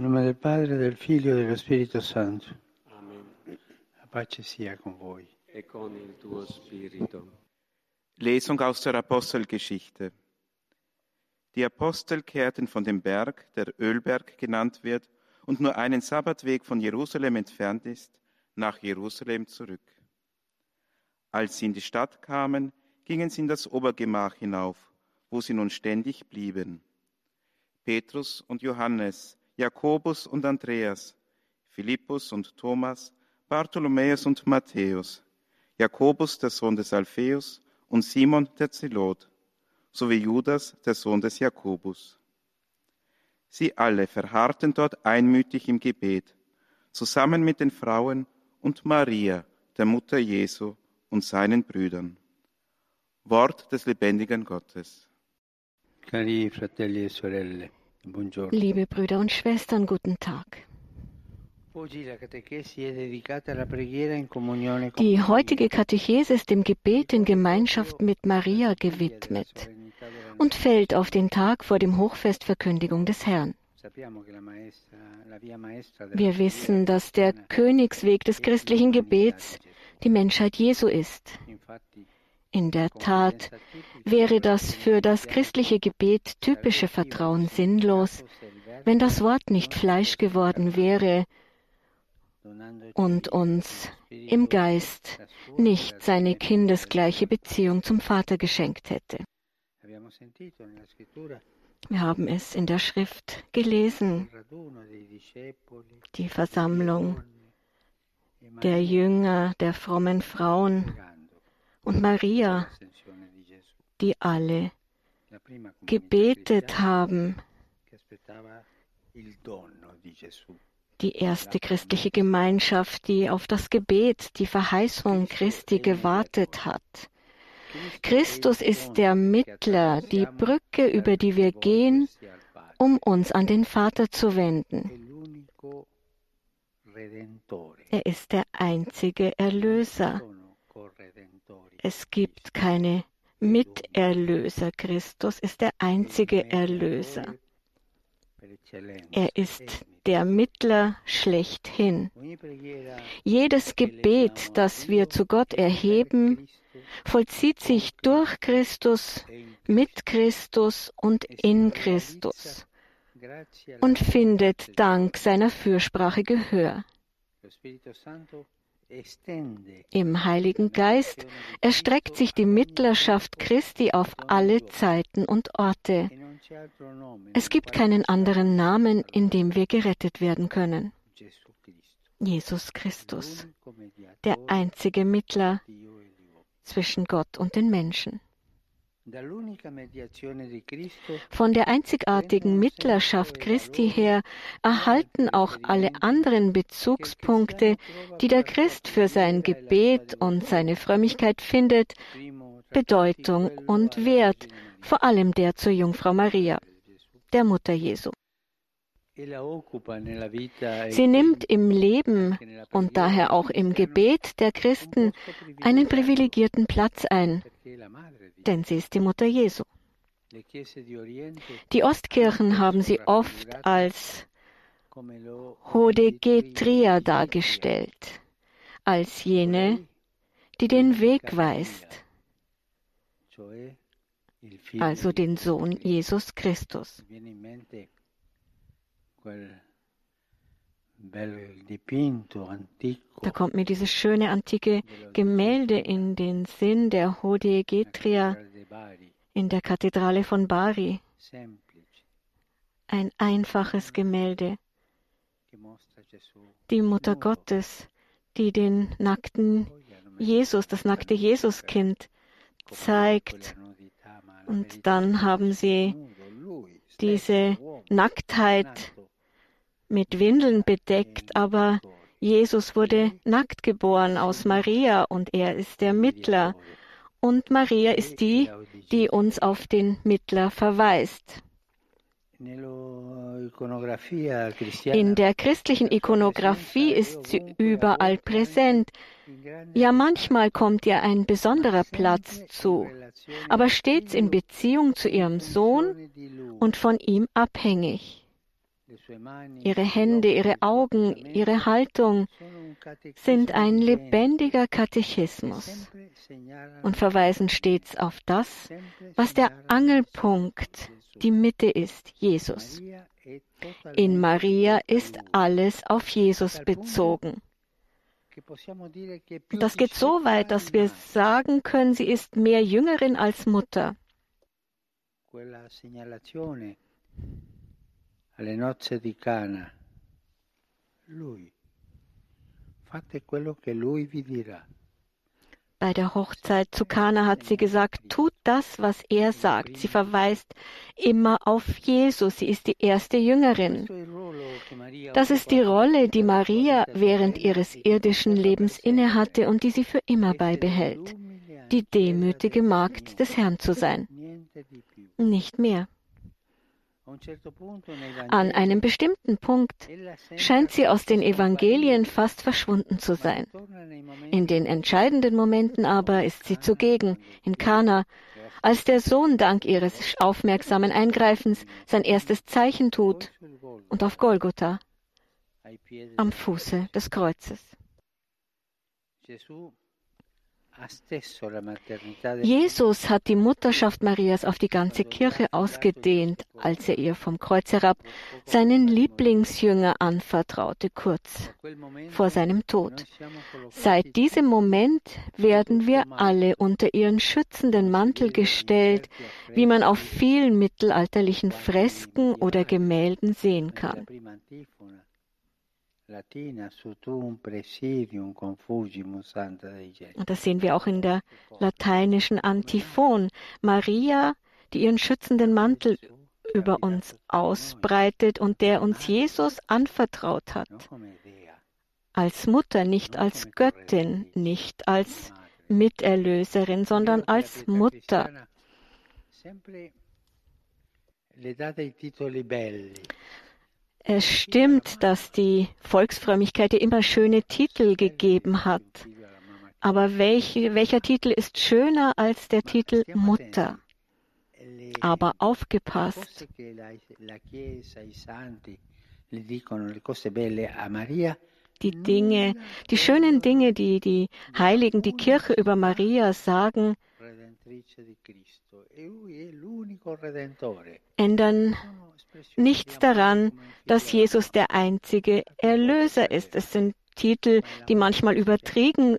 In nome del Padre, del Figlio e dello Spirito Santo. Amen. La pace sia con voi. E con il tuo spirito. Lesung aus der Apostelgeschichte. Die Apostel kehrten von dem Berg, der Ölberg genannt wird und nur einen Sabbatweg von Jerusalem entfernt ist, nach Jerusalem zurück. Als sie in die Stadt kamen, gingen sie in das Obergemach hinauf, wo sie nun ständig blieben. Petrus und Johannes, Jakobus und Andreas, Philippus und Thomas, Bartholomäus und Matthäus, Jakobus, der Sohn des Alpheus, und Simon, der Zelot, sowie Judas, der Sohn des Jakobus. Sie alle verharrten dort einmütig im Gebet, zusammen mit den Frauen und Maria, der Mutter Jesu, und seinen Brüdern. Wort des lebendigen Gottes. Cari fratelli e sorelle. Liebe Brüder und Schwestern, guten Tag. Die heutige Katechese ist dem Gebet in Gemeinschaft mit Maria gewidmet und fällt auf den Tag vor dem Hochfest Verkündigung des Herrn. Wir wissen, dass der Königsweg des christlichen Gebets die Menschheit Jesu ist. In der Tat wäre das für das christliche Gebet typische Vertrauen sinnlos, wenn das Wort nicht Fleisch geworden wäre und uns im Geist nicht seine kindesgleiche Beziehung zum Vater geschenkt hätte. Wir haben es in der Schrift gelesen, die Versammlung der Jünger, der frommen Frauen und Maria, die alle gebetet haben, die erste christliche Gemeinschaft, die auf das Gebet, die Verheißung Christi gewartet hat. Christus ist der Mittler, die Brücke, über die wir gehen, um uns an den Vater zu wenden. Er ist der einzige Erlöser. Es gibt keine Miterlöser. Christus ist der einzige Erlöser. Er ist der Mittler schlechthin. Jedes Gebet, das wir zu Gott erheben, vollzieht sich durch Christus, mit Christus und in Christus und findet dank seiner Fürsprache Gehör. Im Heiligen Geist erstreckt sich die Mittlerschaft Christi auf alle Zeiten und Orte. Es gibt keinen anderen Namen, in dem wir gerettet werden können. Jesus Christus, der einzige Mittler zwischen Gott und den Menschen. Dall'unica mediazione di Cristo Von der einzigartigen Mittlerschaft Christi her erhalten auch alle anderen Bezugspunkte, die der Christ für sein Gebet und seine Frömmigkeit findet, Bedeutung und Wert, vor allem der zur Jungfrau Maria, der Mutter Jesu. E e Sie nimmt im Leben und daher auch im Gebet der Christen einen privilegierten Platz ein, denn sie ist die Mutter Jesu. Die Ostkirchen haben sie oft als Hodegetria dargestellt, als jene, die den Weg weist, also den Sohn Jesus Christus. Da kommt mir dieses schöne antike Gemälde in den Sinn der Hodegetria Cattedrale de Bari, in der Kathedrale von Bari. Ein einfaches Gemälde, die Mutter Gottes, die den nackten Jesus, das nackte Jesuskind, zeigt. Und dann haben sie diese Nacktheit mit Windeln bedeckt, aber Jesus wurde nackt geboren aus Maria und er ist der Mittler. Und Maria ist die, die uns auf den Mittler verweist. In der christlichen Ikonografie ist sie überall präsent. Ja, manchmal kommt ihr ein besonderer Platz zu, aber stets in Beziehung zu ihrem Sohn und von ihm abhängig. Ihre Hände, ihre Augen, ihre Haltung sind ein lebendiger Katechismus und verweisen stets auf das, was der Angelpunkt, die Mitte ist, Jesus. In Maria ist alles auf Jesus bezogen. Das geht so weit, dass wir sagen können, sie ist mehr Jüngerin als Mutter. Alle nozze di Cana, lui, fate quello che lui vi dirà. Bei der Hochzeit zu Kana hat sie gesagt, tut das, was er sagt. Sie verweist immer auf Jesus. Sie ist die erste Jüngerin. Das ist die Rolle, die Maria während ihres irdischen Lebens innehatte und die sie für immer beibehält. Die demütige Magd des Herrn zu sein. Nicht mehr. An einem bestimmten Punkt scheint sie aus den Evangelien fast verschwunden zu sein. In den entscheidenden Momenten aber ist sie zugegen, in Kana, als der Sohn dank ihres aufmerksamen Eingreifens sein erstes Zeichen tut und auf Golgotha, am Fuße des Kreuzes. Jesus hat die Mutterschaft Marias auf die ganze Kirche ausgedehnt, als er ihr vom Kreuz herab seinen Lieblingsjünger anvertraute, kurz vor seinem Tod. Seit diesem Moment werden wir alle unter ihren schützenden Mantel gestellt, wie man auf vielen mittelalterlichen Fresken oder Gemälden sehen kann. Und das sehen wir auch in der lateinischen Antiphon. Maria, die ihren schützenden Mantel über uns ausbreitet und der uns Jesus anvertraut hat. Als Mutter, nicht als Göttin, nicht als Miterlöserin, sondern als Mutter. Es stimmt, dass die Volksfrömmigkeit ihr immer schöne Titel gegeben hat. Aber welch, welcher Titel ist schöner als der Titel Mutter? Aber aufgepasst. Die Dinge, die schönen Dinge, die die Heiligen, die Kirche über Maria sagen, ändern nichts daran, dass Jesus der einzige Erlöser ist. Es sind Titel, die manchmal übertrieben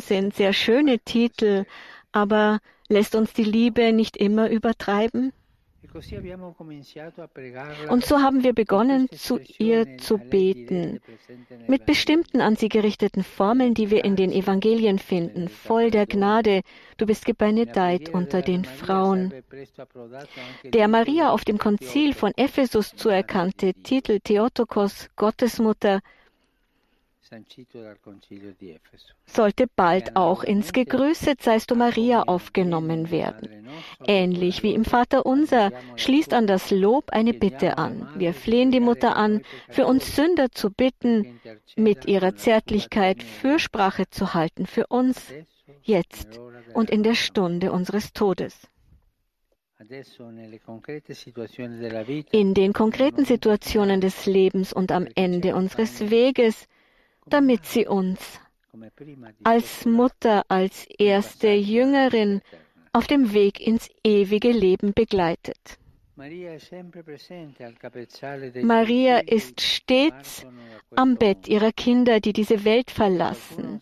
sind, sehr schöne Titel, aber lässt uns die Liebe nicht immer übertreiben? Und so haben wir begonnen, zu ihr zu beten, mit bestimmten an sie gerichteten Formeln, die wir in den Evangelien finden, voll der Gnade, du bist gebenedeit unter den Frauen. Der Maria auf dem Konzil von Ephesus zuerkannte Titel Theotokos, Gottesmutter, sollte bald auch ins Gegrüßet seist du Maria aufgenommen werden. Ähnlich wie im Vater unser schließt an das Lob eine Bitte an. Wir flehen die Mutter an, für uns Sünder zu bitten, mit ihrer Zärtlichkeit Fürsprache zu halten für uns, jetzt und in der Stunde unseres Todes. In den konkreten Situationen des Lebens und am Ende unseres Weges damit sie uns als Mutter, als erste Jüngerin auf dem Weg ins ewige Leben begleitet. Maria ist stets am Bett ihrer Kinder, die diese Welt verlassen.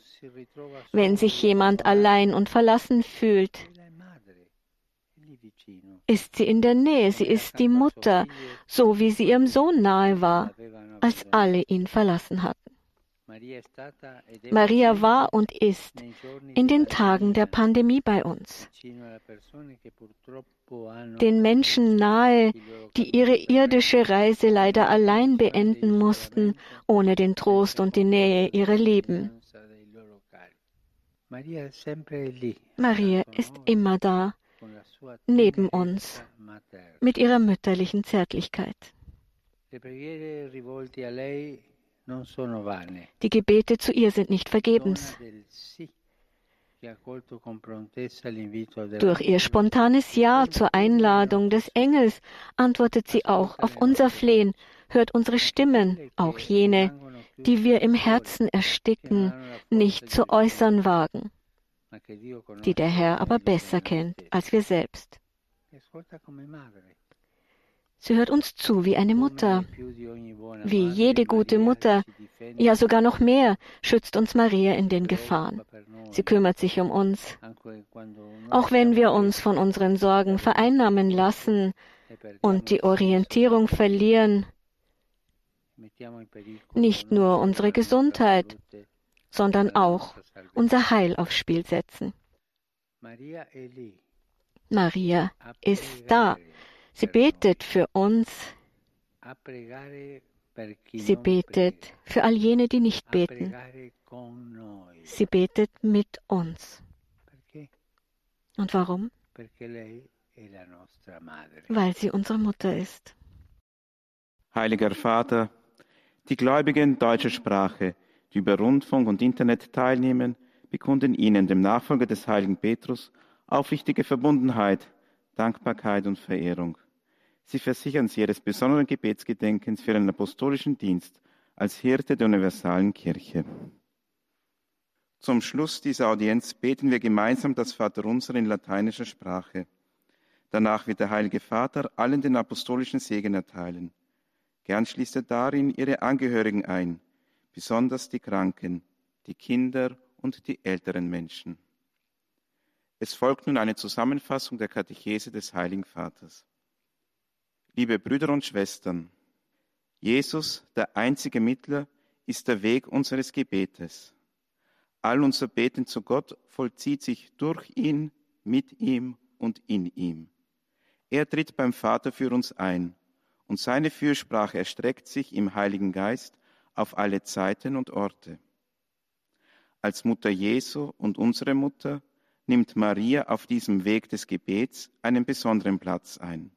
Wenn sich jemand allein und verlassen fühlt, ist sie in der Nähe, sie ist die Mutter, so wie sie ihrem Sohn nahe war, als alle ihn verlassen hatten. Maria war und ist in den Tagen der Pandemie bei uns. Den Menschen nahe, die ihre irdische Reise leider allein beenden mussten, ohne den Trost und die Nähe ihrer Lieben. Maria ist immer da, neben uns, mit ihrer mütterlichen Zärtlichkeit. Die Gebete zu ihr sind nicht vergebens. Durch ihr spontanes Ja zur Einladung des Engels antwortet sie auch auf unser Flehen, hört unsere Stimmen, auch jene, die wir im Herzen ersticken, nicht zu äußern wagen, die der Herr aber besser kennt als wir selbst. Sie hört uns zu wie eine Mutter. Wie jede gute Mutter, ja sogar noch mehr, schützt uns Maria in den Gefahren. Sie kümmert sich um uns. Auch wenn wir uns von unseren Sorgen vereinnahmen lassen und die Orientierung verlieren, nicht nur unsere Gesundheit, sondern auch unser Heil aufs Spiel setzen. Maria ist da. Sie betet für uns. Sie betet für all jene, die nicht beten. Sie betet mit uns. Und warum? Weil sie unsere Mutter ist. Heiliger Vater, die Gläubigen deutscher Sprache, die über Rundfunk und Internet teilnehmen, bekunden Ihnen, dem Nachfolger des heiligen Petrus, aufrichtige Verbundenheit, Dankbarkeit und Verehrung. Sie versichern sie ihres besonderen Gebetsgedenkens für einen apostolischen Dienst als Hirte der universalen Kirche. Zum Schluss dieser Audienz beten wir gemeinsam das Vaterunser in lateinischer Sprache. Danach wird der Heilige Vater allen den apostolischen Segen erteilen. Gern schließt er darin ihre Angehörigen ein, besonders die Kranken, die Kinder und die älteren Menschen. Es folgt nun eine Zusammenfassung der Katechese des Heiligen Vaters. Liebe Brüder und Schwestern, Jesus, der einzige Mittler, ist der Weg unseres Gebetes. All unser Beten zu Gott vollzieht sich durch ihn, mit ihm und in ihm. Er tritt beim Vater für uns ein und seine Fürsprache erstreckt sich im Heiligen Geist auf alle Zeiten und Orte. Als Mutter Jesu und unsere Mutter nimmt Maria auf diesem Weg des Gebets einen besonderen Platz ein.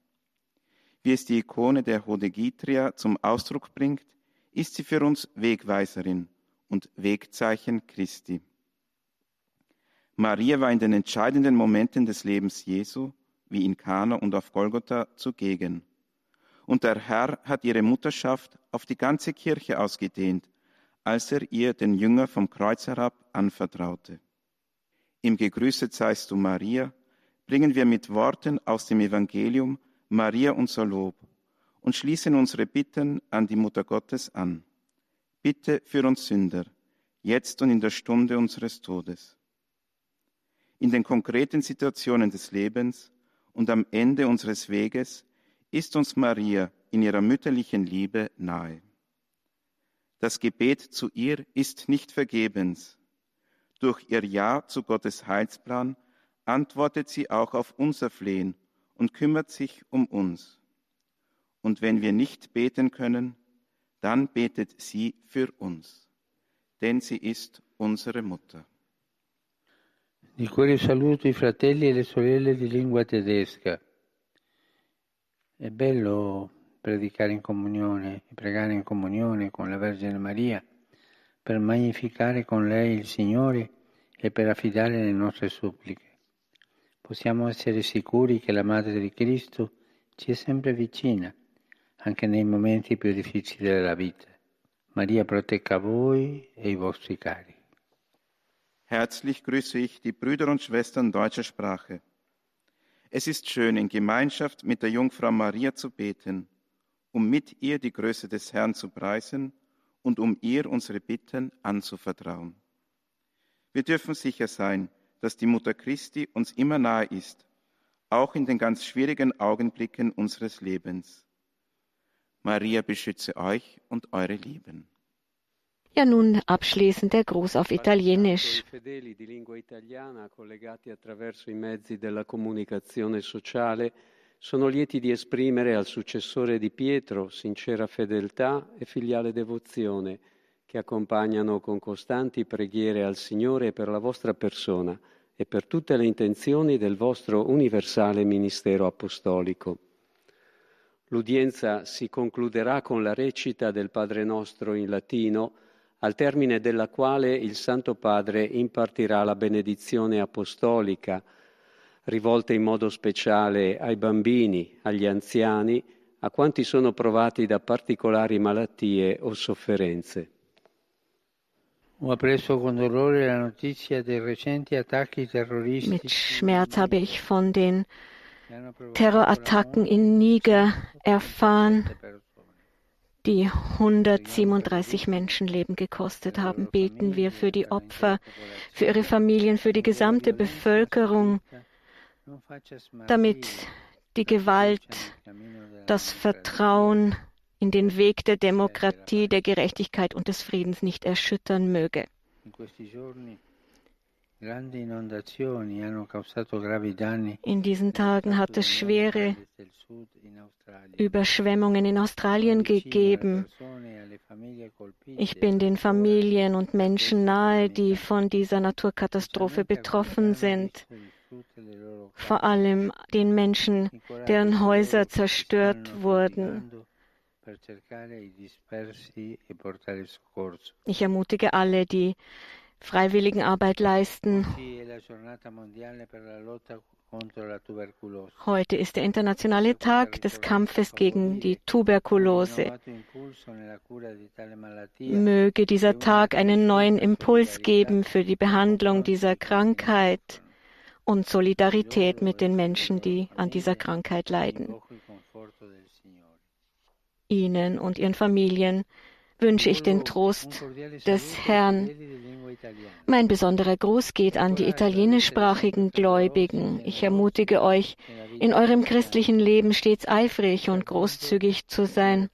Wie es die Ikone der Hodegitria zum Ausdruck bringt, ist sie für uns Wegweiserin und Wegzeichen Christi. Maria war in den entscheidenden Momenten des Lebens Jesu, wie in Kana und auf Golgotha, zugegen. Und der Herr hat ihre Mutterschaft auf die ganze Kirche ausgedehnt, als er ihr den Jünger vom Kreuz herab anvertraute. Im Gegrüßet seist du, Maria, bringen wir mit Worten aus dem Evangelium Maria unser Lob und schließen unsere Bitten an die Mutter Gottes an. Bitte für uns Sünder, jetzt und in der Stunde unseres Todes. In den konkreten Situationen des Lebens und am Ende unseres Weges ist uns Maria in ihrer mütterlichen Liebe nahe. Das Gebet zu ihr ist nicht vergebens. Durch ihr Ja zu Gottes Heilsplan antwortet sie auch auf unser Flehen und kümmert sich um uns. Und wenn wir nicht beten können, dann betet sie für uns, denn sie ist unsere Mutter. Di cuore saluto i fratelli e le sorelle di lingua tedesca. È bello predicare in comunione, pregare in comunione con la Vergine Maria per magnificare con lei il Signore e per affidare le nostre suppliche. Possiamo essere sicuri che la Madre di Cristo ci è sempre vicina, anche nei momenti più difficili della vita. Maria protegga voi e i vostri cari. Herzlich grüße ich die Brüder und Schwestern deutscher Sprache. Es ist schön, in Gemeinschaft mit der Jungfrau Maria zu beten, um mit ihr die Größe des Herrn zu preisen und um ihr unsere Bitten anzuvertrauen. Wir dürfen sicher sein, dass die Mutter Christi uns immer nahe ist, auch in den ganz schwierigen Augenblicken unseres Lebens. Maria beschütze euch und eure Lieben. Ja, nun abschließend der Gruß auf Italienisch. Fedeli di lingua italiana collegati attraverso i mezzi della comunicazione sociale sono lieti di esprimere al successore di Pietro sincera fedeltà e filiale devozione che accompagnano con costanti preghiere al Signore per la vostra persona e per tutte le intenzioni del vostro universale ministero apostolico. L'udienza si concluderà con la recita del Padre nostro in latino al termine della quale il Santo Padre impartirà la benedizione apostolica, rivolta in modo speciale ai bambini, agli anziani, a quanti sono provati da particolari malattie o sofferenze. Mit Schmerz habe ich von den Terrorattacken in Niger erfahren, die 137 Menschenleben gekostet haben. Beten wir für die Opfer, für ihre Familien, für die gesamte Bevölkerung, damit die Gewalt, das Vertrauen in den Weg der Demokratie, der Gerechtigkeit und des Friedens nicht erschüttern möge. In diesen Tagen hat es schwere Überschwemmungen in Australien gegeben. Ich bin den Familien und Menschen nahe, die von dieser Naturkatastrophe betroffen sind. Vor allem den Menschen, deren Häuser zerstört wurden. Ich ermutige alle, die Freiwilligenarbeit leisten. Heute ist der internationale Tag des Kampfes gegen die Tuberkulose. Möge dieser Tag einen neuen Impuls geben für die Behandlung dieser Krankheit und Solidarität mit den Menschen, die an dieser Krankheit leiden. Ihnen und Ihren Familien wünsche ich den Trost des Herrn. Mein besonderer Gruß geht an die italienischsprachigen Gläubigen. Ich ermutige euch, in eurem christlichen Leben stets eifrig und großzügig zu sein,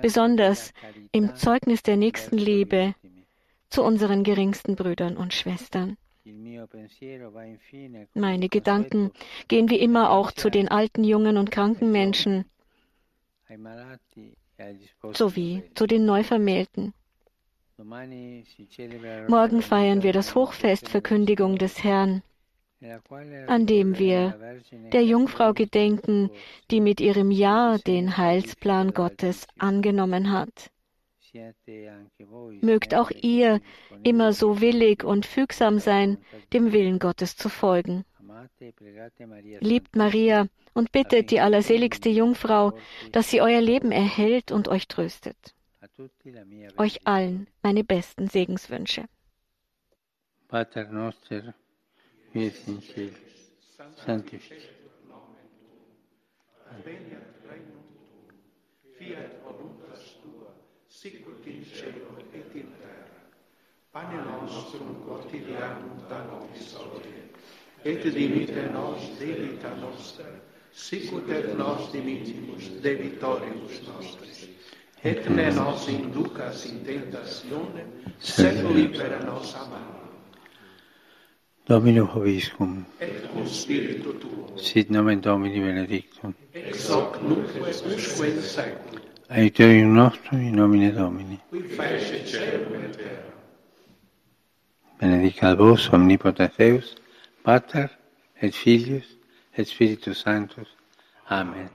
besonders im Zeugnis der Nächstenliebe zu unseren geringsten Brüdern und Schwestern. Meine Gedanken gehen wie immer auch zu den alten, jungen und kranken Menschen sowie zu den Neuvermählten. Morgen feiern wir das Hochfest Verkündigung des Herrn, an dem wir der Jungfrau gedenken, die mit ihrem Ja den Heilsplan Gottes angenommen hat. Mögt auch ihr immer so willig und fügsam sein, dem Willen Gottes zu folgen. Liebt Maria und bittet die allerseligste Jungfrau, dass sie euer Leben erhält und euch tröstet. Euch allen meine besten Segenswünsche. Pater noster, qui es in cielo, sanctificetur Fiat voluntas tua, sicut in cielo et in terra. Pane nostrum quotidianum da nobis hodie, et dimitte nos debita nostra, sicut et nos dimittimus debitoribus nostris. Et ne nos inducas in tentationem, sed libera nos a malo. Domino Hoviscum, Et cum spiritu tuo, sit nomen Domini benedictum, ex hoc nunc usque in seculum, aiuterium nostrum in nomine Domini. qui fece celum et terra. Benedicat vos omnipotens Deus, Pater et Filius et Spiritus Sanctus. Amen.